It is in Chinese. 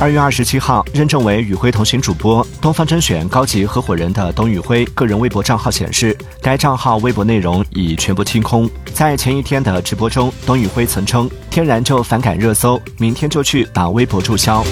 二月二十七号认证为与辉同行主播东方甄选高级合伙人的董宇辉个人微博账号显示该账号微博内容已全部清空。在前一天的直播中董宇辉曾称天然就反感热搜明天就去把微博注销。